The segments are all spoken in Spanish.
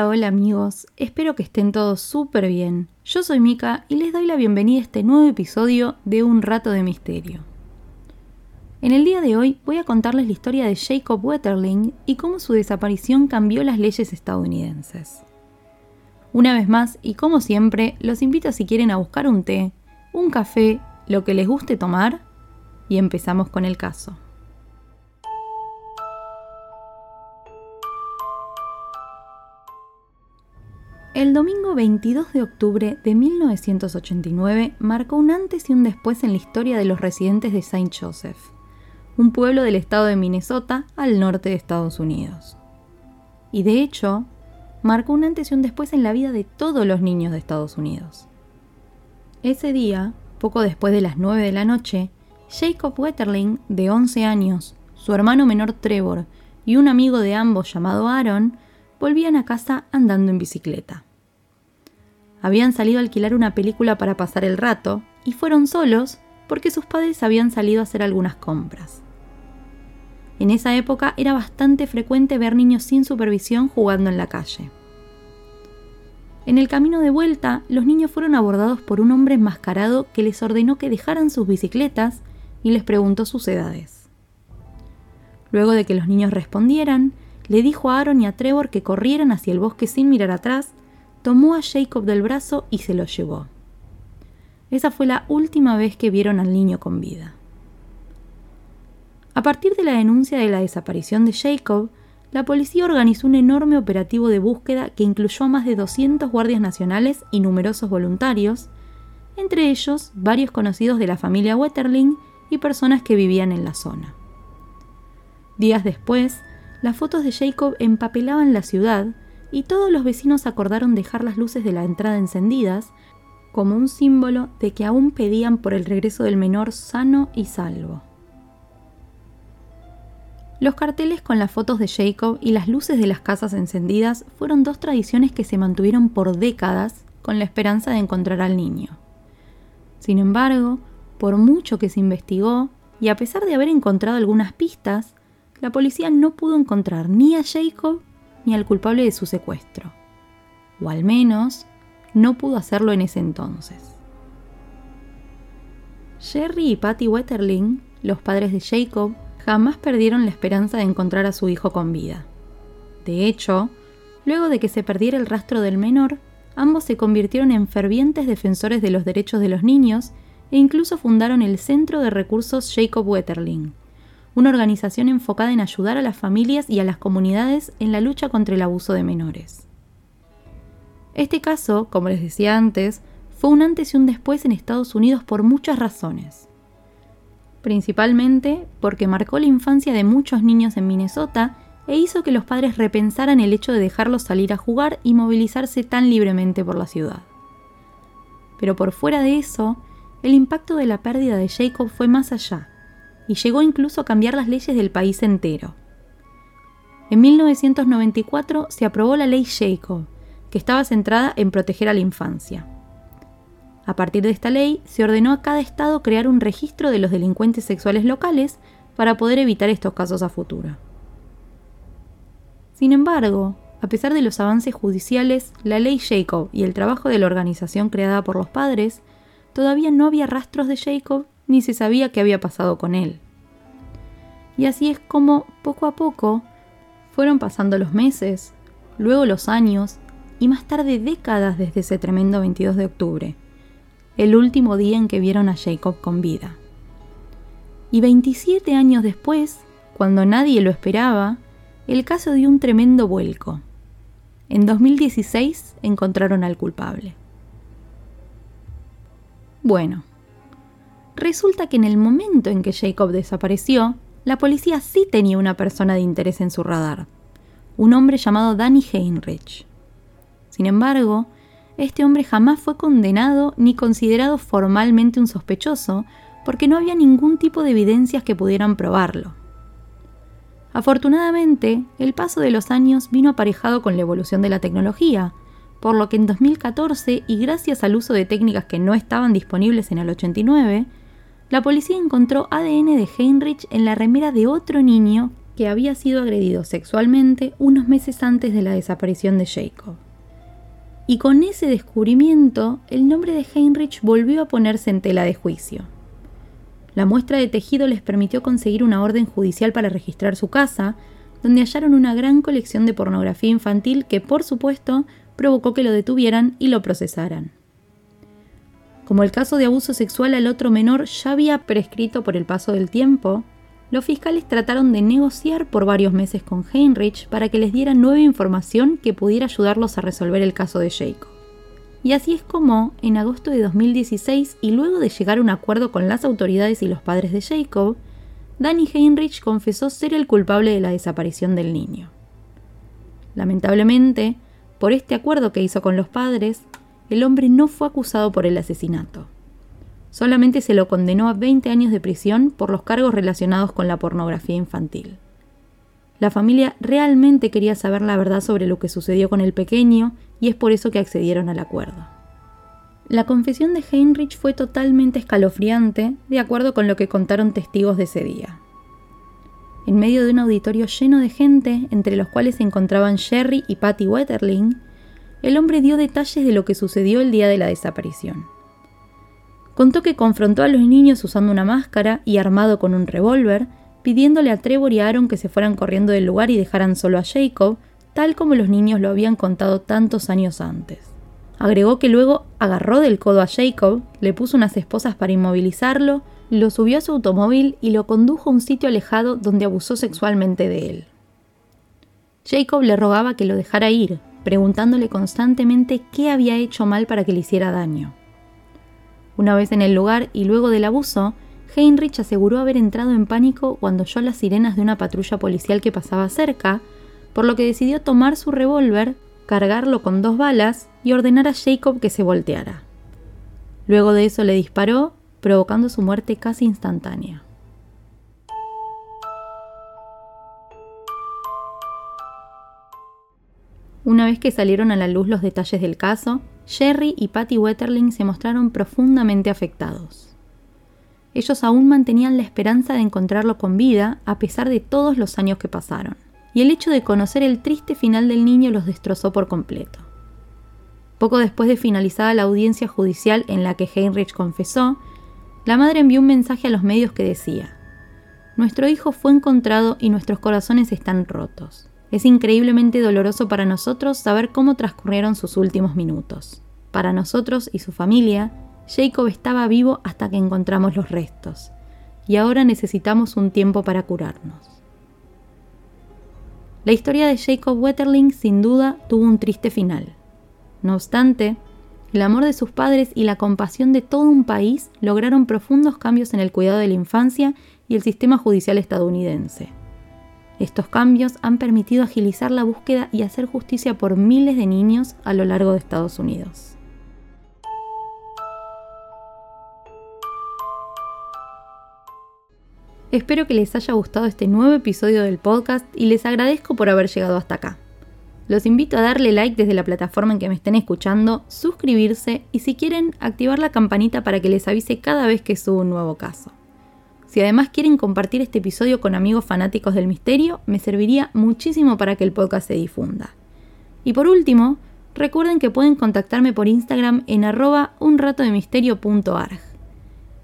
Hola, amigos, espero que estén todos súper bien. Yo soy Mika y les doy la bienvenida a este nuevo episodio de Un Rato de Misterio. En el día de hoy voy a contarles la historia de Jacob Wetterling y cómo su desaparición cambió las leyes estadounidenses. Una vez más, y como siempre, los invito si quieren a buscar un té, un café, lo que les guste tomar, y empezamos con el caso. El domingo 22 de octubre de 1989 marcó un antes y un después en la historia de los residentes de Saint Joseph, un pueblo del estado de Minnesota al norte de Estados Unidos. Y de hecho, marcó un antes y un después en la vida de todos los niños de Estados Unidos. Ese día, poco después de las 9 de la noche, Jacob Wetterling, de 11 años, su hermano menor Trevor y un amigo de ambos llamado Aaron, volvían a casa andando en bicicleta. Habían salido a alquilar una película para pasar el rato y fueron solos porque sus padres habían salido a hacer algunas compras. En esa época era bastante frecuente ver niños sin supervisión jugando en la calle. En el camino de vuelta, los niños fueron abordados por un hombre enmascarado que les ordenó que dejaran sus bicicletas y les preguntó sus edades. Luego de que los niños respondieran, le dijo a Aaron y a Trevor que corrieran hacia el bosque sin mirar atrás tomó a Jacob del brazo y se lo llevó. Esa fue la última vez que vieron al niño con vida. A partir de la denuncia de la desaparición de Jacob, la policía organizó un enorme operativo de búsqueda que incluyó a más de 200 guardias nacionales y numerosos voluntarios, entre ellos varios conocidos de la familia Wetterling y personas que vivían en la zona. Días después, las fotos de Jacob empapelaban la ciudad y todos los vecinos acordaron dejar las luces de la entrada encendidas como un símbolo de que aún pedían por el regreso del menor sano y salvo. Los carteles con las fotos de Jacob y las luces de las casas encendidas fueron dos tradiciones que se mantuvieron por décadas con la esperanza de encontrar al niño. Sin embargo, por mucho que se investigó, y a pesar de haber encontrado algunas pistas, la policía no pudo encontrar ni a Jacob ni al culpable de su secuestro. O al menos, no pudo hacerlo en ese entonces. Jerry y Patty Wetterling, los padres de Jacob, jamás perdieron la esperanza de encontrar a su hijo con vida. De hecho, luego de que se perdiera el rastro del menor, ambos se convirtieron en fervientes defensores de los derechos de los niños e incluso fundaron el Centro de Recursos Jacob Wetterling, una organización enfocada en ayudar a las familias y a las comunidades en la lucha contra el abuso de menores. Este caso, como les decía antes, fue un antes y un después en Estados Unidos por muchas razones. Principalmente porque marcó la infancia de muchos niños en Minnesota e hizo que los padres repensaran el hecho de dejarlos salir a jugar y movilizarse tan libremente por la ciudad. Pero por fuera de eso, el impacto de la pérdida de Jacob fue más allá y llegó incluso a cambiar las leyes del país entero. En 1994 se aprobó la ley Jacob, que estaba centrada en proteger a la infancia. A partir de esta ley, se ordenó a cada estado crear un registro de los delincuentes sexuales locales para poder evitar estos casos a futuro. Sin embargo, a pesar de los avances judiciales, la ley Jacob y el trabajo de la organización creada por los padres, todavía no había rastros de Jacob ni se sabía qué había pasado con él. Y así es como, poco a poco, fueron pasando los meses, luego los años y más tarde décadas desde ese tremendo 22 de octubre, el último día en que vieron a Jacob con vida. Y 27 años después, cuando nadie lo esperaba, el caso dio un tremendo vuelco. En 2016 encontraron al culpable. Bueno, Resulta que en el momento en que Jacob desapareció, la policía sí tenía una persona de interés en su radar, un hombre llamado Danny Heinrich. Sin embargo, este hombre jamás fue condenado ni considerado formalmente un sospechoso, porque no había ningún tipo de evidencias que pudieran probarlo. Afortunadamente, el paso de los años vino aparejado con la evolución de la tecnología, por lo que en 2014, y gracias al uso de técnicas que no estaban disponibles en el 89, la policía encontró ADN de Heinrich en la remera de otro niño que había sido agredido sexualmente unos meses antes de la desaparición de Jacob. Y con ese descubrimiento, el nombre de Heinrich volvió a ponerse en tela de juicio. La muestra de tejido les permitió conseguir una orden judicial para registrar su casa, donde hallaron una gran colección de pornografía infantil que, por supuesto, provocó que lo detuvieran y lo procesaran. Como el caso de abuso sexual al otro menor ya había prescrito por el paso del tiempo, los fiscales trataron de negociar por varios meses con Heinrich para que les diera nueva información que pudiera ayudarlos a resolver el caso de Jacob. Y así es como, en agosto de 2016, y luego de llegar a un acuerdo con las autoridades y los padres de Jacob, Danny Heinrich confesó ser el culpable de la desaparición del niño. Lamentablemente, por este acuerdo que hizo con los padres, el hombre no fue acusado por el asesinato. Solamente se lo condenó a 20 años de prisión por los cargos relacionados con la pornografía infantil. La familia realmente quería saber la verdad sobre lo que sucedió con el pequeño y es por eso que accedieron al acuerdo. La confesión de Heinrich fue totalmente escalofriante, de acuerdo con lo que contaron testigos de ese día. En medio de un auditorio lleno de gente, entre los cuales se encontraban Jerry y Patty Wetterling, el hombre dio detalles de lo que sucedió el día de la desaparición. Contó que confrontó a los niños usando una máscara y armado con un revólver, pidiéndole a Trevor y Aaron que se fueran corriendo del lugar y dejaran solo a Jacob, tal como los niños lo habían contado tantos años antes. Agregó que luego agarró del codo a Jacob, le puso unas esposas para inmovilizarlo, lo subió a su automóvil y lo condujo a un sitio alejado donde abusó sexualmente de él. Jacob le rogaba que lo dejara ir, preguntándole constantemente qué había hecho mal para que le hiciera daño. Una vez en el lugar y luego del abuso, Heinrich aseguró haber entrado en pánico cuando oyó las sirenas de una patrulla policial que pasaba cerca, por lo que decidió tomar su revólver, cargarlo con dos balas y ordenar a Jacob que se volteara. Luego de eso le disparó, provocando su muerte casi instantánea. Una vez que salieron a la luz los detalles del caso, Jerry y Patty Wetterling se mostraron profundamente afectados. Ellos aún mantenían la esperanza de encontrarlo con vida a pesar de todos los años que pasaron, y el hecho de conocer el triste final del niño los destrozó por completo. Poco después de finalizada la audiencia judicial en la que Heinrich confesó, la madre envió un mensaje a los medios que decía, Nuestro hijo fue encontrado y nuestros corazones están rotos. Es increíblemente doloroso para nosotros saber cómo transcurrieron sus últimos minutos. Para nosotros y su familia, Jacob estaba vivo hasta que encontramos los restos, y ahora necesitamos un tiempo para curarnos. La historia de Jacob Wetterling sin duda tuvo un triste final. No obstante, el amor de sus padres y la compasión de todo un país lograron profundos cambios en el cuidado de la infancia y el sistema judicial estadounidense. Estos cambios han permitido agilizar la búsqueda y hacer justicia por miles de niños a lo largo de Estados Unidos. Espero que les haya gustado este nuevo episodio del podcast y les agradezco por haber llegado hasta acá. Los invito a darle like desde la plataforma en que me estén escuchando, suscribirse y si quieren activar la campanita para que les avise cada vez que subo un nuevo caso. Si además quieren compartir este episodio con amigos fanáticos del misterio, me serviría muchísimo para que el podcast se difunda. Y por último, recuerden que pueden contactarme por Instagram en arroba unratodemisterio.arg.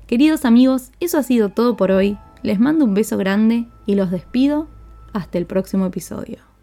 Queridos amigos, eso ha sido todo por hoy. Les mando un beso grande y los despido hasta el próximo episodio.